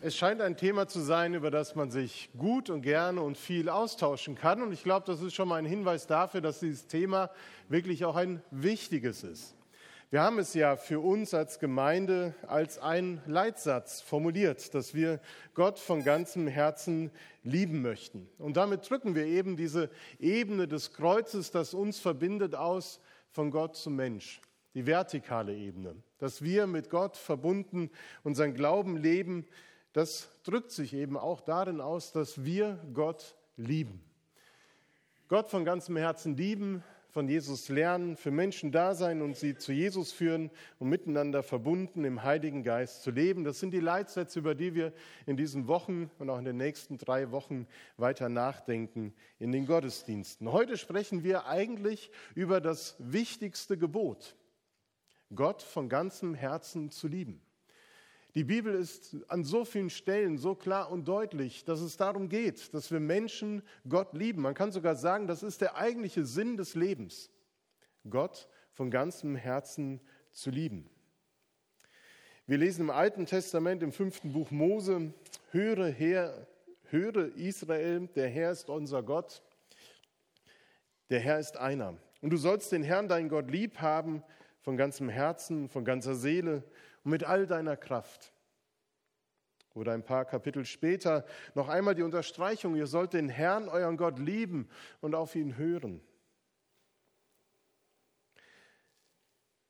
Es scheint ein Thema zu sein, über das man sich gut und gerne und viel austauschen kann. Und ich glaube, das ist schon mal ein Hinweis dafür, dass dieses Thema wirklich auch ein wichtiges ist. Wir haben es ja für uns als Gemeinde als einen Leitsatz formuliert, dass wir Gott von ganzem Herzen lieben möchten. Und damit drücken wir eben diese Ebene des Kreuzes, das uns verbindet, aus von Gott zum Mensch, die vertikale Ebene, dass wir mit Gott verbunden unseren Glauben leben, das drückt sich eben auch darin aus, dass wir Gott lieben. Gott von ganzem Herzen lieben, von Jesus lernen, für Menschen da sein und sie zu Jesus führen und miteinander verbunden im Heiligen Geist zu leben. Das sind die Leitsätze, über die wir in diesen Wochen und auch in den nächsten drei Wochen weiter nachdenken in den Gottesdiensten. Heute sprechen wir eigentlich über das wichtigste Gebot, Gott von ganzem Herzen zu lieben. Die Bibel ist an so vielen Stellen so klar und deutlich, dass es darum geht, dass wir Menschen Gott lieben. Man kann sogar sagen, das ist der eigentliche Sinn des Lebens, Gott von ganzem Herzen zu lieben. Wir lesen im Alten Testament im fünften Buch Mose, höre her, höre Israel, der Herr ist unser Gott, der Herr ist einer. Und du sollst den Herrn, deinen Gott, lieb haben von ganzem Herzen, von ganzer Seele und mit all deiner Kraft. Oder ein paar Kapitel später noch einmal die Unterstreichung, ihr sollt den Herrn, euren Gott, lieben und auf ihn hören.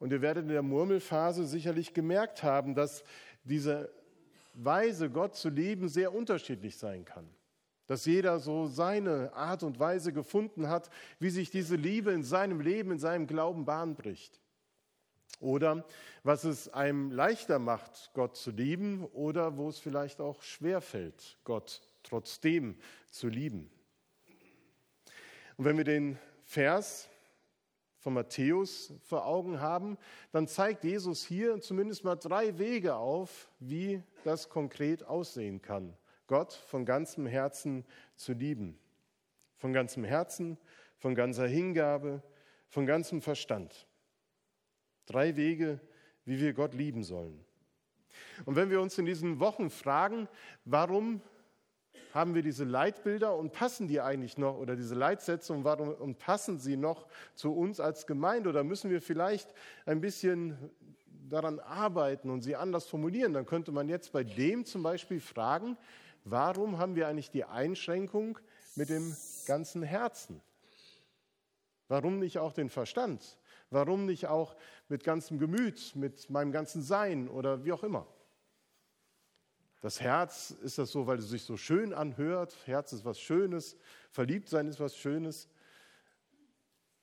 Und ihr werdet in der Murmelphase sicherlich gemerkt haben, dass diese Weise, Gott zu lieben, sehr unterschiedlich sein kann. Dass jeder so seine Art und Weise gefunden hat, wie sich diese Liebe in seinem Leben, in seinem Glauben Bahn bricht. Oder was es einem leichter macht, Gott zu lieben oder wo es vielleicht auch schwer fällt, Gott trotzdem zu lieben. Und wenn wir den Vers von Matthäus vor Augen haben, dann zeigt Jesus hier zumindest mal drei Wege auf, wie das konkret aussehen kann. Gott von ganzem Herzen zu lieben. Von ganzem Herzen, von ganzer Hingabe, von ganzem Verstand. Drei Wege, wie wir Gott lieben sollen. Und wenn wir uns in diesen Wochen fragen, warum haben wir diese Leitbilder und passen die eigentlich noch oder diese Leitsätze und warum und passen sie noch zu uns als Gemeinde oder müssen wir vielleicht ein bisschen daran arbeiten und sie anders formulieren, dann könnte man jetzt bei dem zum Beispiel fragen, warum haben wir eigentlich die Einschränkung mit dem ganzen Herzen? Warum nicht auch den Verstand? Warum nicht auch mit ganzem Gemüt, mit meinem ganzen Sein oder wie auch immer? Das Herz ist das so, weil es sich so schön anhört. Herz ist was Schönes. Verliebtsein ist was Schönes.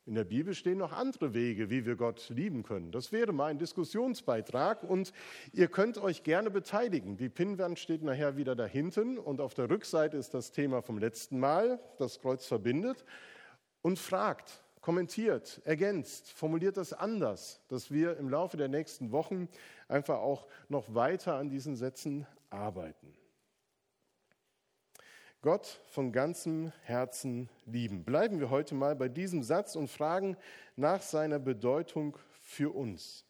In der Bibel stehen noch andere Wege, wie wir Gott lieben können. Das wäre mal ein Diskussionsbeitrag und ihr könnt euch gerne beteiligen. Die Pinnwand steht nachher wieder da hinten und auf der Rückseite ist das Thema vom letzten Mal, das Kreuz verbindet und fragt, kommentiert, ergänzt, formuliert das anders, dass wir im Laufe der nächsten Wochen einfach auch noch weiter an diesen Sätzen arbeiten. Gott von ganzem Herzen lieben. Bleiben wir heute mal bei diesem Satz und fragen nach seiner Bedeutung für uns.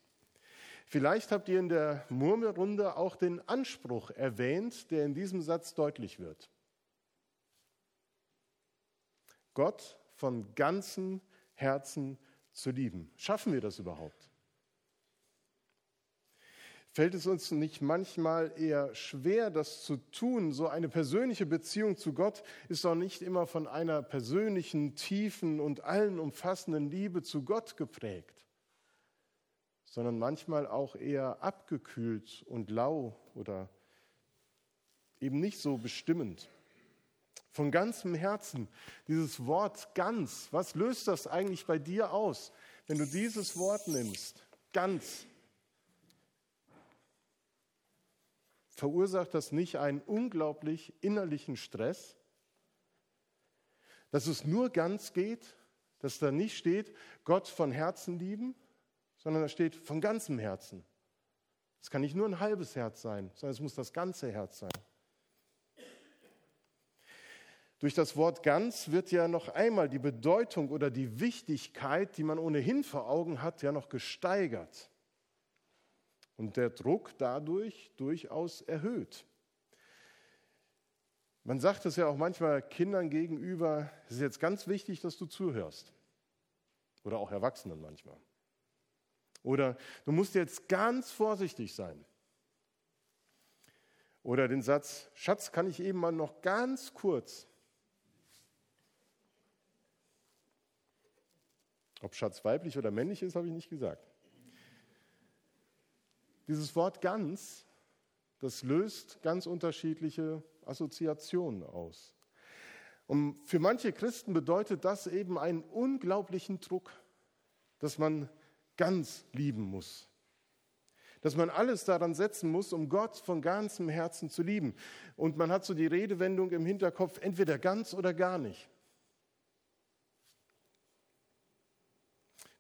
Vielleicht habt ihr in der Murmelrunde auch den Anspruch erwähnt, der in diesem Satz deutlich wird. Gott von ganzem Herzen zu lieben. Schaffen wir das überhaupt? Fällt es uns nicht manchmal eher schwer, das zu tun? So eine persönliche Beziehung zu Gott ist doch nicht immer von einer persönlichen, tiefen und allen umfassenden Liebe zu Gott geprägt, sondern manchmal auch eher abgekühlt und lau oder eben nicht so bestimmend von ganzem Herzen. Dieses Wort ganz, was löst das eigentlich bei dir aus, wenn du dieses Wort nimmst? Ganz. Verursacht das nicht einen unglaublich innerlichen Stress? Dass es nur ganz geht, dass da nicht steht, Gott von Herzen lieben, sondern da steht von ganzem Herzen. Es kann nicht nur ein halbes Herz sein, sondern es muss das ganze Herz sein. Durch das Wort ganz wird ja noch einmal die Bedeutung oder die Wichtigkeit, die man ohnehin vor Augen hat, ja noch gesteigert. Und der Druck dadurch durchaus erhöht. Man sagt es ja auch manchmal Kindern gegenüber, es ist jetzt ganz wichtig, dass du zuhörst. Oder auch Erwachsenen manchmal. Oder du musst jetzt ganz vorsichtig sein. Oder den Satz, Schatz, kann ich eben mal noch ganz kurz. Ob Schatz weiblich oder männlich ist, habe ich nicht gesagt. Dieses Wort ganz, das löst ganz unterschiedliche Assoziationen aus. Und für manche Christen bedeutet das eben einen unglaublichen Druck, dass man ganz lieben muss. Dass man alles daran setzen muss, um Gott von ganzem Herzen zu lieben. Und man hat so die Redewendung im Hinterkopf, entweder ganz oder gar nicht.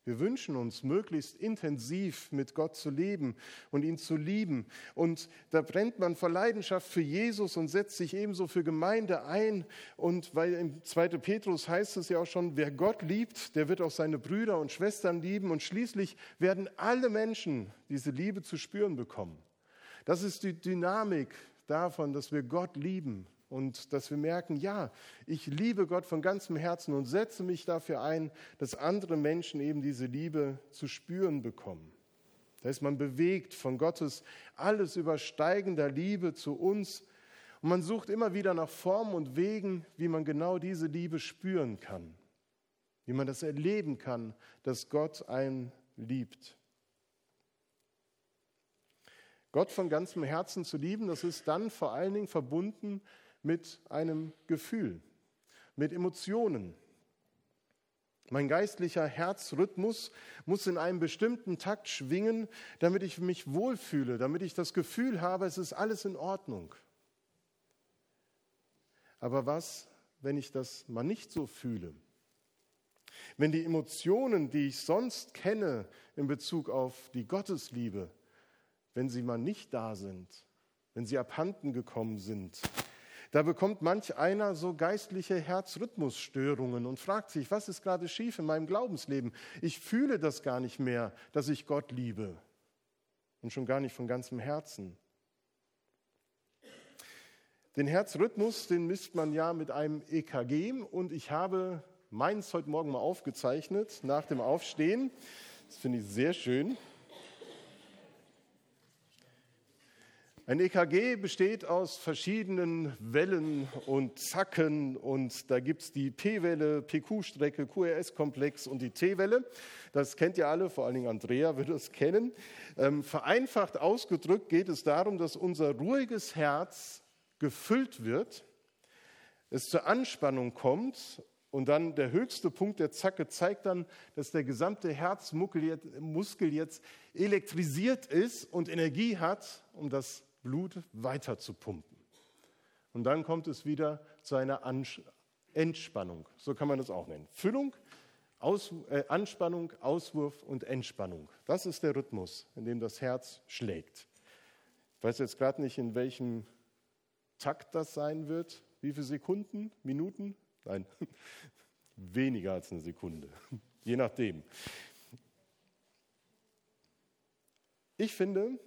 Wir wünschen uns, möglichst intensiv mit Gott zu leben und ihn zu lieben. Und da brennt man vor Leidenschaft für Jesus und setzt sich ebenso für Gemeinde ein. Und weil im 2. Petrus heißt es ja auch schon, wer Gott liebt, der wird auch seine Brüder und Schwestern lieben. Und schließlich werden alle Menschen diese Liebe zu spüren bekommen. Das ist die Dynamik davon, dass wir Gott lieben und dass wir merken, ja, ich liebe Gott von ganzem Herzen und setze mich dafür ein, dass andere Menschen eben diese Liebe zu spüren bekommen. Da ist man bewegt von Gottes alles übersteigender Liebe zu uns und man sucht immer wieder nach Formen und Wegen, wie man genau diese Liebe spüren kann, wie man das erleben kann, dass Gott einen liebt. Gott von ganzem Herzen zu lieben, das ist dann vor allen Dingen verbunden mit einem Gefühl, mit Emotionen. Mein geistlicher Herzrhythmus muss in einem bestimmten Takt schwingen, damit ich mich wohlfühle, damit ich das Gefühl habe, es ist alles in Ordnung. Aber was, wenn ich das mal nicht so fühle? Wenn die Emotionen, die ich sonst kenne in Bezug auf die Gottesliebe, wenn sie mal nicht da sind, wenn sie abhanden gekommen sind, da bekommt manch einer so geistliche Herzrhythmusstörungen und fragt sich, was ist gerade schief in meinem Glaubensleben? Ich fühle das gar nicht mehr, dass ich Gott liebe und schon gar nicht von ganzem Herzen. Den Herzrhythmus, den misst man ja mit einem EKG und ich habe meins heute Morgen mal aufgezeichnet nach dem Aufstehen. Das finde ich sehr schön. Ein EKG besteht aus verschiedenen Wellen und Zacken und da gibt es die P-Welle, PQ-Strecke, QRS-Komplex und die T-Welle. Das kennt ihr alle, vor allen Dingen Andrea wird es kennen. Ähm, vereinfacht ausgedrückt geht es darum, dass unser ruhiges Herz gefüllt wird, es zur Anspannung kommt und dann der höchste Punkt der Zacke zeigt dann, dass der gesamte Herzmuskel jetzt elektrisiert ist und Energie hat, um das Blut weiter zu pumpen. Und dann kommt es wieder zu einer Entspannung. So kann man das auch nennen. Füllung, Aus, äh, Anspannung, Auswurf und Entspannung. Das ist der Rhythmus, in dem das Herz schlägt. Ich weiß jetzt gerade nicht, in welchem Takt das sein wird. Wie viele Sekunden, Minuten? Nein, weniger als eine Sekunde. Je nachdem. Ich finde,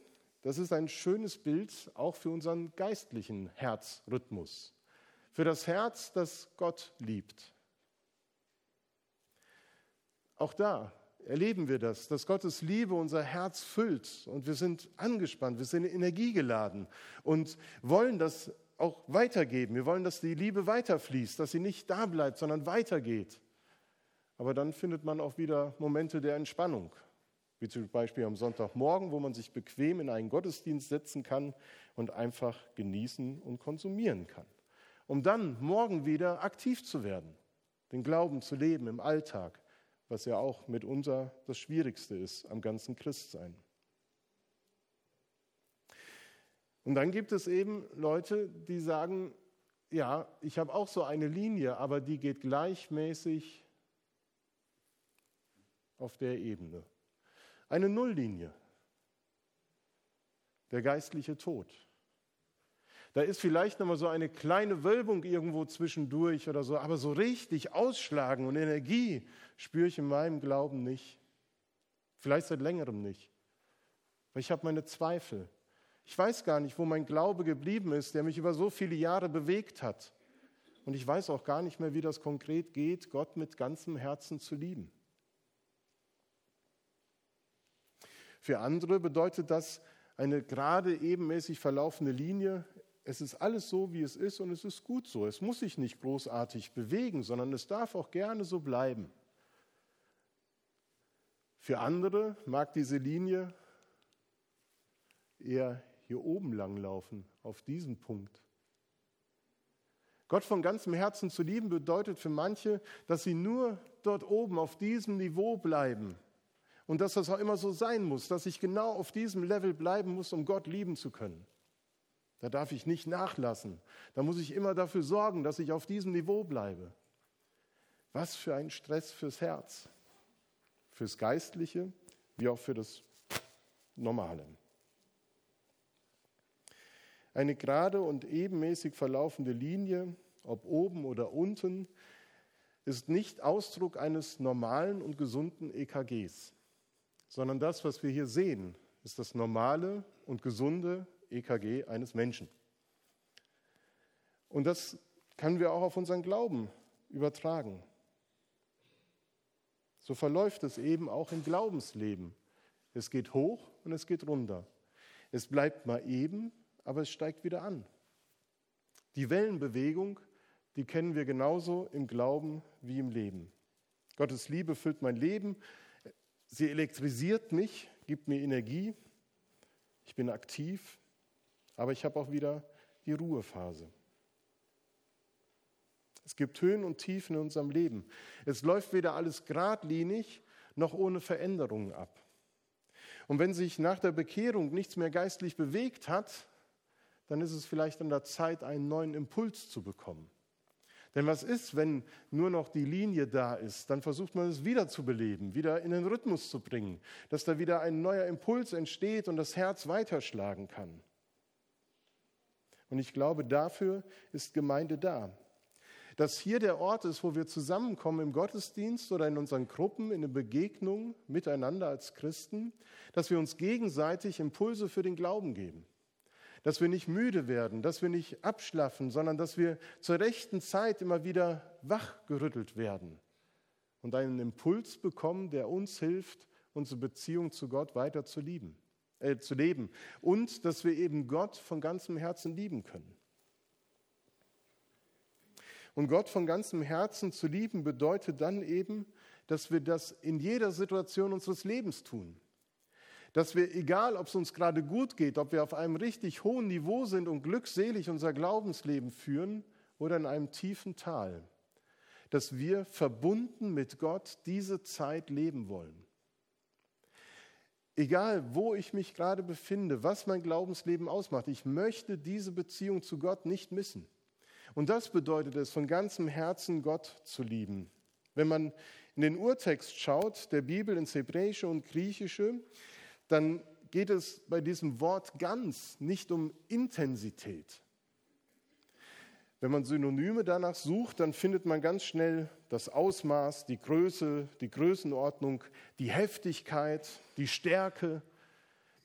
das ist ein schönes Bild auch für unseren geistlichen Herzrhythmus, für das Herz, das Gott liebt. Auch da erleben wir das, dass Gottes Liebe unser Herz füllt und wir sind angespannt, wir sind energiegeladen und wollen das auch weitergeben. Wir wollen, dass die Liebe weiterfließt, dass sie nicht da bleibt, sondern weitergeht. Aber dann findet man auch wieder Momente der Entspannung, wie zum Beispiel am Sonntagmorgen, wo man sich bequem in einen Gottesdienst setzen kann und einfach genießen und konsumieren kann. Um dann morgen wieder aktiv zu werden, den Glauben zu leben im Alltag, was ja auch mitunter das Schwierigste ist am ganzen Christsein. Und dann gibt es eben Leute, die sagen, ja, ich habe auch so eine Linie, aber die geht gleichmäßig auf der Ebene. Eine Nulllinie. Der geistliche Tod. Da ist vielleicht noch mal so eine kleine Wölbung irgendwo zwischendurch oder so, aber so richtig ausschlagen und Energie spüre ich in meinem Glauben nicht. Vielleicht seit längerem nicht. Weil ich habe meine Zweifel. Ich weiß gar nicht, wo mein Glaube geblieben ist, der mich über so viele Jahre bewegt hat. Und ich weiß auch gar nicht mehr, wie das konkret geht, Gott mit ganzem Herzen zu lieben. Für andere bedeutet das eine gerade ebenmäßig verlaufende Linie. Es ist alles so, wie es ist und es ist gut so. Es muss sich nicht großartig bewegen, sondern es darf auch gerne so bleiben. Für andere mag diese Linie eher hier oben langlaufen, auf diesen Punkt. Gott von ganzem Herzen zu lieben bedeutet für manche, dass sie nur dort oben auf diesem Niveau bleiben und dass das auch immer so sein muss, dass ich genau auf diesem Level bleiben muss, um Gott lieben zu können. Da darf ich nicht nachlassen. Da muss ich immer dafür sorgen, dass ich auf diesem Niveau bleibe. Was für ein Stress fürs Herz, fürs Geistliche wie auch für das Normale. Eine gerade und ebenmäßig verlaufende Linie, ob oben oder unten, ist nicht Ausdruck eines normalen und gesunden EKGs, sondern das, was wir hier sehen, ist das normale und gesunde EKG eines Menschen. Und das können wir auch auf unseren Glauben übertragen. So verläuft es eben auch im Glaubensleben. Es geht hoch und es geht runter. Es bleibt mal eben aber es steigt wieder an. Die Wellenbewegung, die kennen wir genauso im Glauben wie im Leben. Gottes Liebe füllt mein Leben, sie elektrisiert mich, gibt mir Energie, ich bin aktiv, aber ich habe auch wieder die Ruhephase. Es gibt Höhen und Tiefen in unserem Leben. Es läuft weder alles geradlinig noch ohne Veränderungen ab. Und wenn sich nach der Bekehrung nichts mehr geistlich bewegt hat, dann ist es vielleicht an der Zeit, einen neuen Impuls zu bekommen. Denn was ist, wenn nur noch die Linie da ist? Dann versucht man es wieder zu beleben, wieder in den Rhythmus zu bringen, dass da wieder ein neuer Impuls entsteht und das Herz weiterschlagen kann. Und ich glaube, dafür ist Gemeinde da. Dass hier der Ort ist, wo wir zusammenkommen im Gottesdienst oder in unseren Gruppen, in der Begegnung miteinander als Christen, dass wir uns gegenseitig Impulse für den Glauben geben dass wir nicht müde werden, dass wir nicht abschlaffen, sondern dass wir zur rechten Zeit immer wieder wachgerüttelt werden und einen Impuls bekommen, der uns hilft, unsere Beziehung zu Gott weiter zu lieben, äh, zu leben und dass wir eben Gott von ganzem Herzen lieben können. Und Gott von ganzem Herzen zu lieben bedeutet dann eben, dass wir das in jeder Situation unseres Lebens tun dass wir, egal ob es uns gerade gut geht, ob wir auf einem richtig hohen Niveau sind und glückselig unser Glaubensleben führen oder in einem tiefen Tal, dass wir verbunden mit Gott diese Zeit leben wollen. Egal, wo ich mich gerade befinde, was mein Glaubensleben ausmacht, ich möchte diese Beziehung zu Gott nicht missen. Und das bedeutet es, von ganzem Herzen Gott zu lieben. Wenn man in den Urtext schaut, der Bibel ins Hebräische und Griechische, dann geht es bei diesem Wort ganz nicht um Intensität. Wenn man Synonyme danach sucht, dann findet man ganz schnell das Ausmaß, die Größe, die Größenordnung, die Heftigkeit, die Stärke.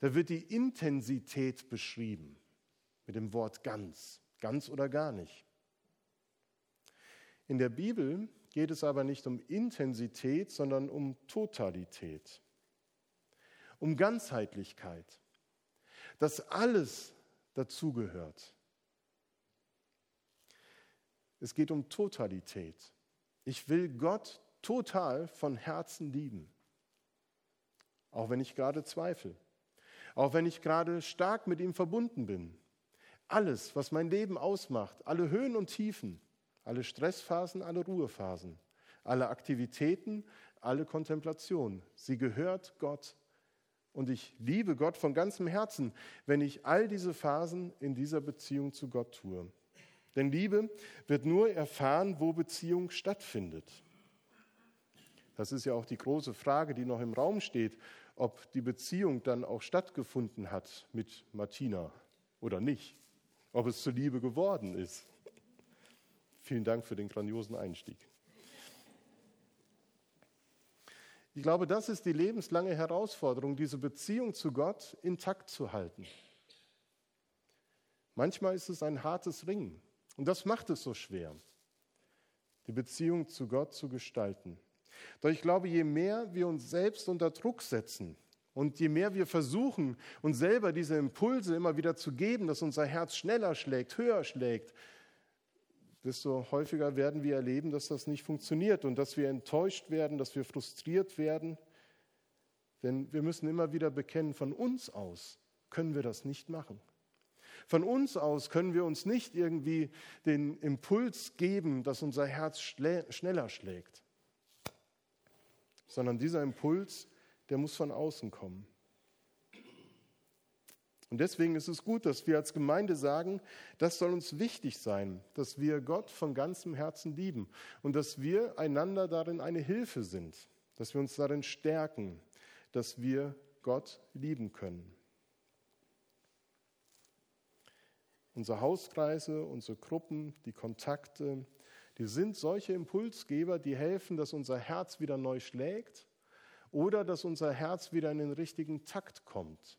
Da wird die Intensität beschrieben mit dem Wort ganz, ganz oder gar nicht. In der Bibel geht es aber nicht um Intensität, sondern um Totalität um Ganzheitlichkeit, dass alles dazugehört. Es geht um Totalität. Ich will Gott total von Herzen lieben, auch wenn ich gerade zweifle, auch wenn ich gerade stark mit ihm verbunden bin. Alles, was mein Leben ausmacht, alle Höhen und Tiefen, alle Stressphasen, alle Ruhephasen, alle Aktivitäten, alle Kontemplationen, sie gehört Gott und ich liebe Gott von ganzem Herzen, wenn ich all diese Phasen in dieser Beziehung zu Gott tue. Denn Liebe wird nur erfahren, wo Beziehung stattfindet. Das ist ja auch die große Frage, die noch im Raum steht, ob die Beziehung dann auch stattgefunden hat mit Martina oder nicht, ob es zur Liebe geworden ist. Vielen Dank für den grandiosen Einstieg. Ich glaube, das ist die lebenslange Herausforderung, diese Beziehung zu Gott intakt zu halten. Manchmal ist es ein hartes Ringen. Und das macht es so schwer, die Beziehung zu Gott zu gestalten. Doch ich glaube, je mehr wir uns selbst unter Druck setzen und je mehr wir versuchen, uns selber diese Impulse immer wieder zu geben, dass unser Herz schneller schlägt, höher schlägt, desto häufiger werden wir erleben, dass das nicht funktioniert und dass wir enttäuscht werden, dass wir frustriert werden. Denn wir müssen immer wieder bekennen, von uns aus können wir das nicht machen. Von uns aus können wir uns nicht irgendwie den Impuls geben, dass unser Herz schneller schlägt, sondern dieser Impuls, der muss von außen kommen. Und deswegen ist es gut, dass wir als Gemeinde sagen, das soll uns wichtig sein, dass wir Gott von ganzem Herzen lieben und dass wir einander darin eine Hilfe sind, dass wir uns darin stärken, dass wir Gott lieben können. Unsere Hauskreise, unsere Gruppen, die Kontakte, die sind solche Impulsgeber, die helfen, dass unser Herz wieder neu schlägt oder dass unser Herz wieder in den richtigen Takt kommt.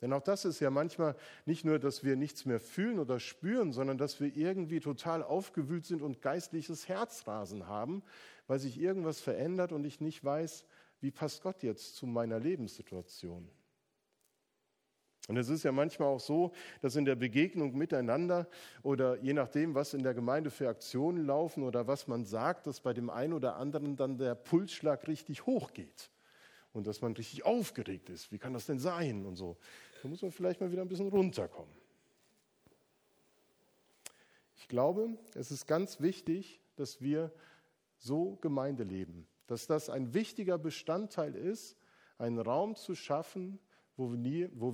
Denn auch das ist ja manchmal nicht nur, dass wir nichts mehr fühlen oder spüren, sondern dass wir irgendwie total aufgewühlt sind und geistliches Herzrasen haben, weil sich irgendwas verändert und ich nicht weiß, wie passt Gott jetzt zu meiner Lebenssituation. Und es ist ja manchmal auch so, dass in der Begegnung miteinander oder je nachdem, was in der Gemeinde für Aktionen laufen oder was man sagt, dass bei dem einen oder anderen dann der Pulsschlag richtig hochgeht und dass man richtig aufgeregt ist. Wie kann das denn sein und so. Da muss man vielleicht mal wieder ein bisschen runterkommen. Ich glaube, es ist ganz wichtig, dass wir so Gemeinde leben, dass das ein wichtiger Bestandteil ist, einen Raum zu schaffen, wo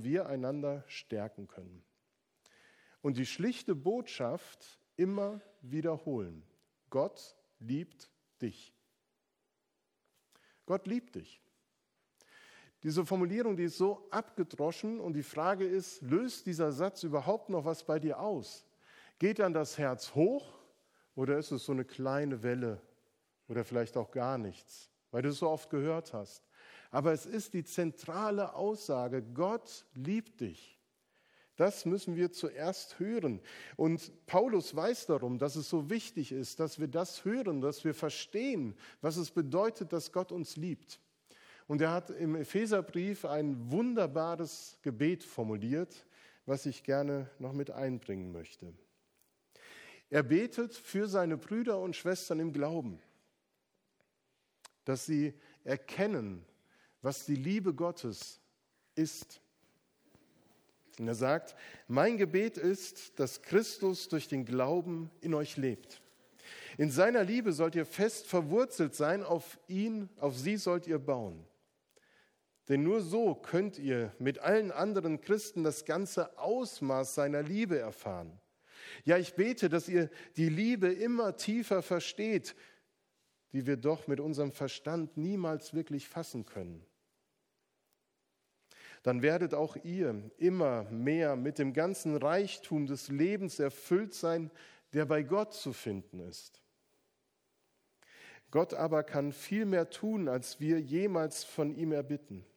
wir, einander stärken können. Und die schlichte Botschaft immer wiederholen. Gott liebt dich. Gott liebt dich. Diese Formulierung, die ist so abgedroschen und die Frage ist, löst dieser Satz überhaupt noch was bei dir aus? Geht dann das Herz hoch oder ist es so eine kleine Welle oder vielleicht auch gar nichts, weil du es so oft gehört hast? Aber es ist die zentrale Aussage, Gott liebt dich. Das müssen wir zuerst hören. Und Paulus weiß darum, dass es so wichtig ist, dass wir das hören, dass wir verstehen, was es bedeutet, dass Gott uns liebt. Und er hat im Epheserbrief ein wunderbares Gebet formuliert, was ich gerne noch mit einbringen möchte. Er betet für seine Brüder und Schwestern im Glauben, dass sie erkennen, was die Liebe Gottes ist. Und er sagt, mein Gebet ist, dass Christus durch den Glauben in euch lebt. In seiner Liebe sollt ihr fest verwurzelt sein, auf ihn, auf sie sollt ihr bauen. Denn nur so könnt ihr mit allen anderen Christen das ganze Ausmaß seiner Liebe erfahren. Ja, ich bete, dass ihr die Liebe immer tiefer versteht, die wir doch mit unserem Verstand niemals wirklich fassen können dann werdet auch ihr immer mehr mit dem ganzen Reichtum des Lebens erfüllt sein, der bei Gott zu finden ist. Gott aber kann viel mehr tun, als wir jemals von ihm erbitten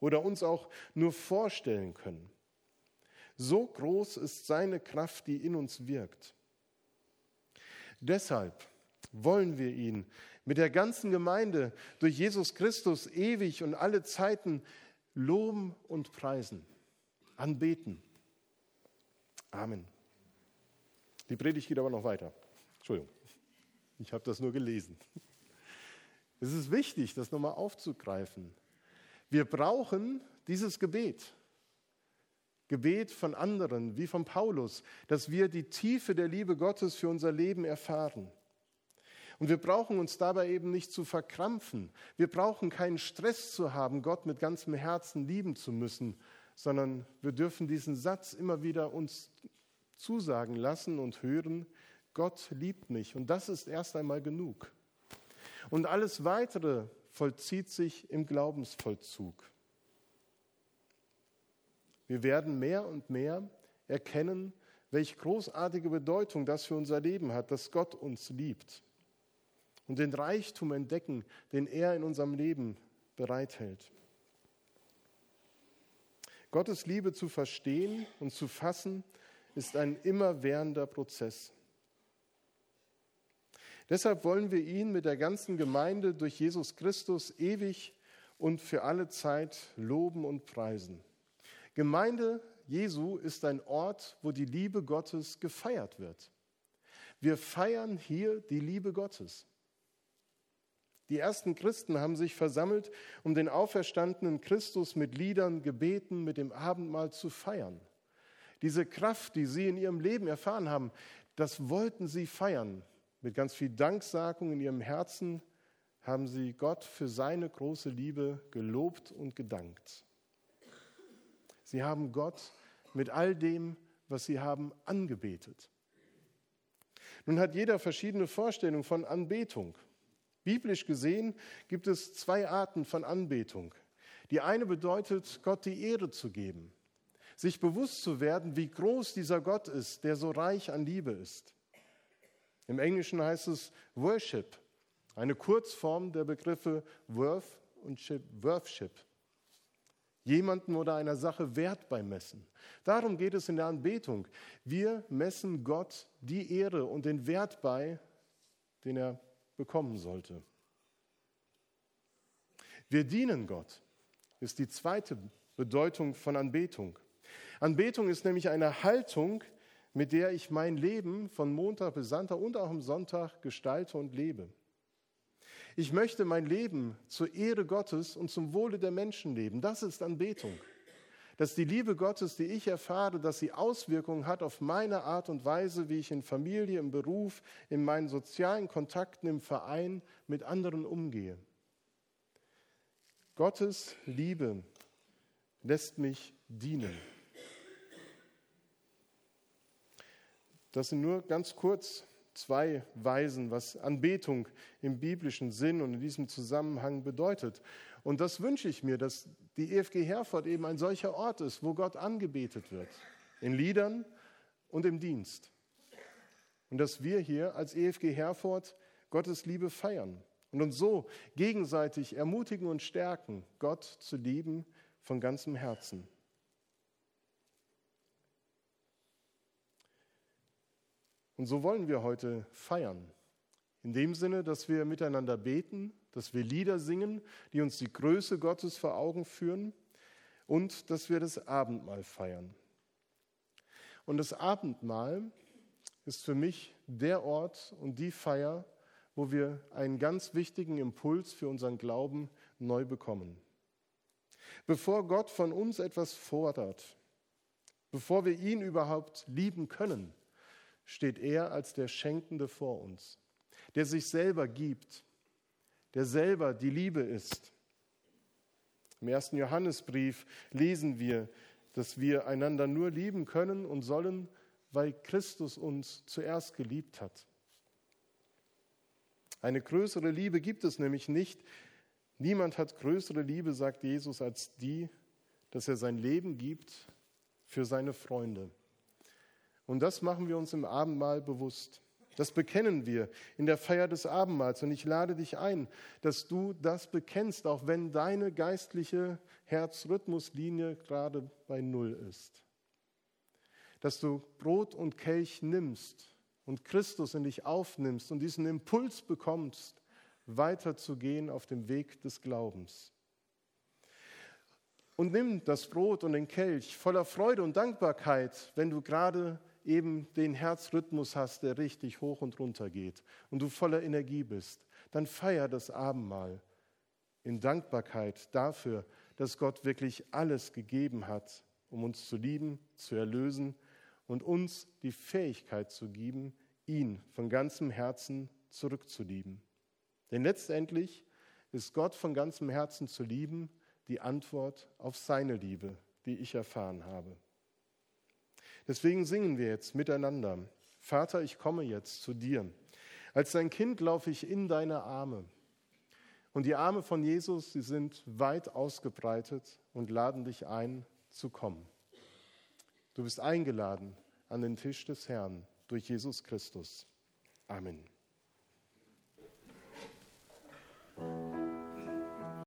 oder uns auch nur vorstellen können. So groß ist seine Kraft, die in uns wirkt. Deshalb wollen wir ihn mit der ganzen Gemeinde durch Jesus Christus ewig und alle Zeiten loben und preisen, anbeten. Amen. Die Predigt geht aber noch weiter. Entschuldigung, ich habe das nur gelesen. Es ist wichtig, das nochmal aufzugreifen. Wir brauchen dieses Gebet. Gebet von anderen, wie von Paulus, dass wir die Tiefe der Liebe Gottes für unser Leben erfahren. Und wir brauchen uns dabei eben nicht zu verkrampfen. Wir brauchen keinen Stress zu haben, Gott mit ganzem Herzen lieben zu müssen, sondern wir dürfen diesen Satz immer wieder uns zusagen lassen und hören, Gott liebt mich. Und das ist erst einmal genug. Und alles Weitere vollzieht sich im Glaubensvollzug. Wir werden mehr und mehr erkennen, welche großartige Bedeutung das für unser Leben hat, dass Gott uns liebt und den Reichtum entdecken, den er in unserem Leben bereithält. Gottes Liebe zu verstehen und zu fassen, ist ein immerwährender Prozess. Deshalb wollen wir ihn mit der ganzen Gemeinde durch Jesus Christus ewig und für alle Zeit loben und preisen. Gemeinde Jesu ist ein Ort, wo die Liebe Gottes gefeiert wird. Wir feiern hier die Liebe Gottes. Die ersten Christen haben sich versammelt, um den auferstandenen Christus mit Liedern, Gebeten, mit dem Abendmahl zu feiern. Diese Kraft, die sie in ihrem Leben erfahren haben, das wollten sie feiern. Mit ganz viel Danksagung in ihrem Herzen haben sie Gott für seine große Liebe gelobt und gedankt. Sie haben Gott mit all dem, was sie haben, angebetet. Nun hat jeder verschiedene Vorstellungen von Anbetung. Biblisch gesehen gibt es zwei Arten von Anbetung. Die eine bedeutet, Gott die Ehre zu geben, sich bewusst zu werden, wie groß dieser Gott ist, der so reich an Liebe ist. Im Englischen heißt es Worship, eine Kurzform der Begriffe Worth und Worthship. Jemanden oder einer Sache Wert beimessen. Darum geht es in der Anbetung. Wir messen Gott die Ehre und den Wert bei, den er bekommen sollte. Wir dienen Gott, ist die zweite Bedeutung von Anbetung. Anbetung ist nämlich eine Haltung, mit der ich mein Leben von Montag bis Sonntag und auch am Sonntag gestalte und lebe. Ich möchte mein Leben zur Ehre Gottes und zum Wohle der Menschen leben. Das ist Anbetung. Dass die Liebe Gottes, die ich erfahre, dass sie Auswirkungen hat auf meine Art und Weise, wie ich in Familie, im Beruf, in meinen sozialen Kontakten, im Verein mit anderen umgehe. Gottes Liebe lässt mich dienen. Das sind nur ganz kurz zwei Weisen, was Anbetung im biblischen Sinn und in diesem Zusammenhang bedeutet. Und das wünsche ich mir, dass die EFG Herford eben ein solcher Ort ist, wo Gott angebetet wird, in Liedern und im Dienst. Und dass wir hier als EFG Herford Gottes Liebe feiern und uns so gegenseitig ermutigen und stärken, Gott zu lieben von ganzem Herzen. Und so wollen wir heute feiern. In dem Sinne, dass wir miteinander beten, dass wir Lieder singen, die uns die Größe Gottes vor Augen führen und dass wir das Abendmahl feiern. Und das Abendmahl ist für mich der Ort und die Feier, wo wir einen ganz wichtigen Impuls für unseren Glauben neu bekommen. Bevor Gott von uns etwas fordert, bevor wir ihn überhaupt lieben können, steht er als der Schenkende vor uns, der sich selber gibt, der selber die Liebe ist. Im ersten Johannesbrief lesen wir, dass wir einander nur lieben können und sollen, weil Christus uns zuerst geliebt hat. Eine größere Liebe gibt es nämlich nicht. Niemand hat größere Liebe, sagt Jesus, als die, dass er sein Leben gibt für seine Freunde. Und das machen wir uns im Abendmahl bewusst. Das bekennen wir in der Feier des Abendmahls. Und ich lade dich ein, dass du das bekennst, auch wenn deine geistliche Herzrhythmuslinie gerade bei Null ist. Dass du Brot und Kelch nimmst und Christus in dich aufnimmst und diesen Impuls bekommst, weiterzugehen auf dem Weg des Glaubens. Und nimm das Brot und den Kelch voller Freude und Dankbarkeit, wenn du gerade eben den Herzrhythmus hast, der richtig hoch und runter geht und du voller Energie bist, dann feier das Abendmahl in Dankbarkeit dafür, dass Gott wirklich alles gegeben hat, um uns zu lieben, zu erlösen und uns die Fähigkeit zu geben, ihn von ganzem Herzen zurückzulieben. Denn letztendlich ist Gott von ganzem Herzen zu lieben die Antwort auf seine Liebe, die ich erfahren habe. Deswegen singen wir jetzt miteinander. Vater, ich komme jetzt zu dir. Als dein Kind laufe ich in deine Arme. Und die Arme von Jesus, sie sind weit ausgebreitet und laden dich ein, zu kommen. Du bist eingeladen an den Tisch des Herrn durch Jesus Christus. Amen.